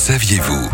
saviez-vous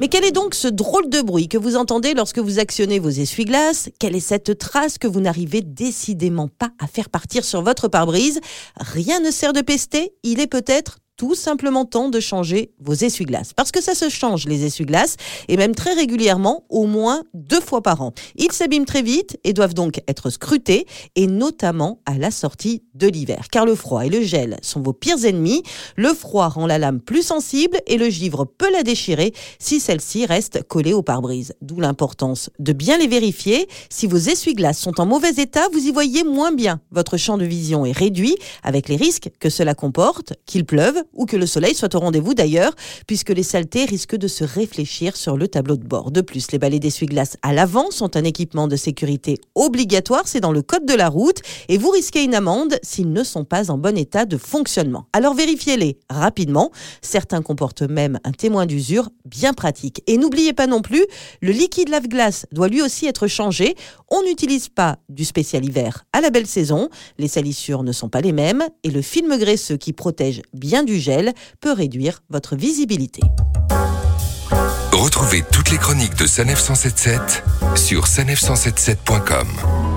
Mais quel est donc ce drôle de bruit que vous entendez lorsque vous actionnez vos essuie-glaces? Quelle est cette trace que vous n'arrivez décidément pas à faire partir sur votre pare-brise? Rien ne sert de pester, il est peut-être tout simplement temps de changer vos essuie-glaces. Parce que ça se change, les essuie-glaces, et même très régulièrement, au moins deux fois par an. Ils s'abîment très vite et doivent donc être scrutés, et notamment à la sortie de l'hiver. Car le froid et le gel sont vos pires ennemis. Le froid rend la lame plus sensible et le givre peut la déchirer si celle-ci reste collée au pare-brise. D'où l'importance de bien les vérifier. Si vos essuie-glaces sont en mauvais état, vous y voyez moins bien. Votre champ de vision est réduit, avec les risques que cela comporte, qu'il pleuve ou que le soleil soit au rendez-vous d'ailleurs, puisque les saletés risquent de se réfléchir sur le tableau de bord. De plus, les balais d'essuie-glace à l'avant sont un équipement de sécurité obligatoire, c'est dans le code de la route, et vous risquez une amende s'ils ne sont pas en bon état de fonctionnement. Alors vérifiez-les rapidement, certains comportent même un témoin d'usure bien pratique. Et n'oubliez pas non plus, le liquide lave-glace doit lui aussi être changé. On n'utilise pas du spécial hiver à la belle saison, les salissures ne sont pas les mêmes, et le film graisseux qui protège bien du gel peut réduire votre visibilité. Retrouvez toutes les chroniques de Sanef 177 sur sanef177.com.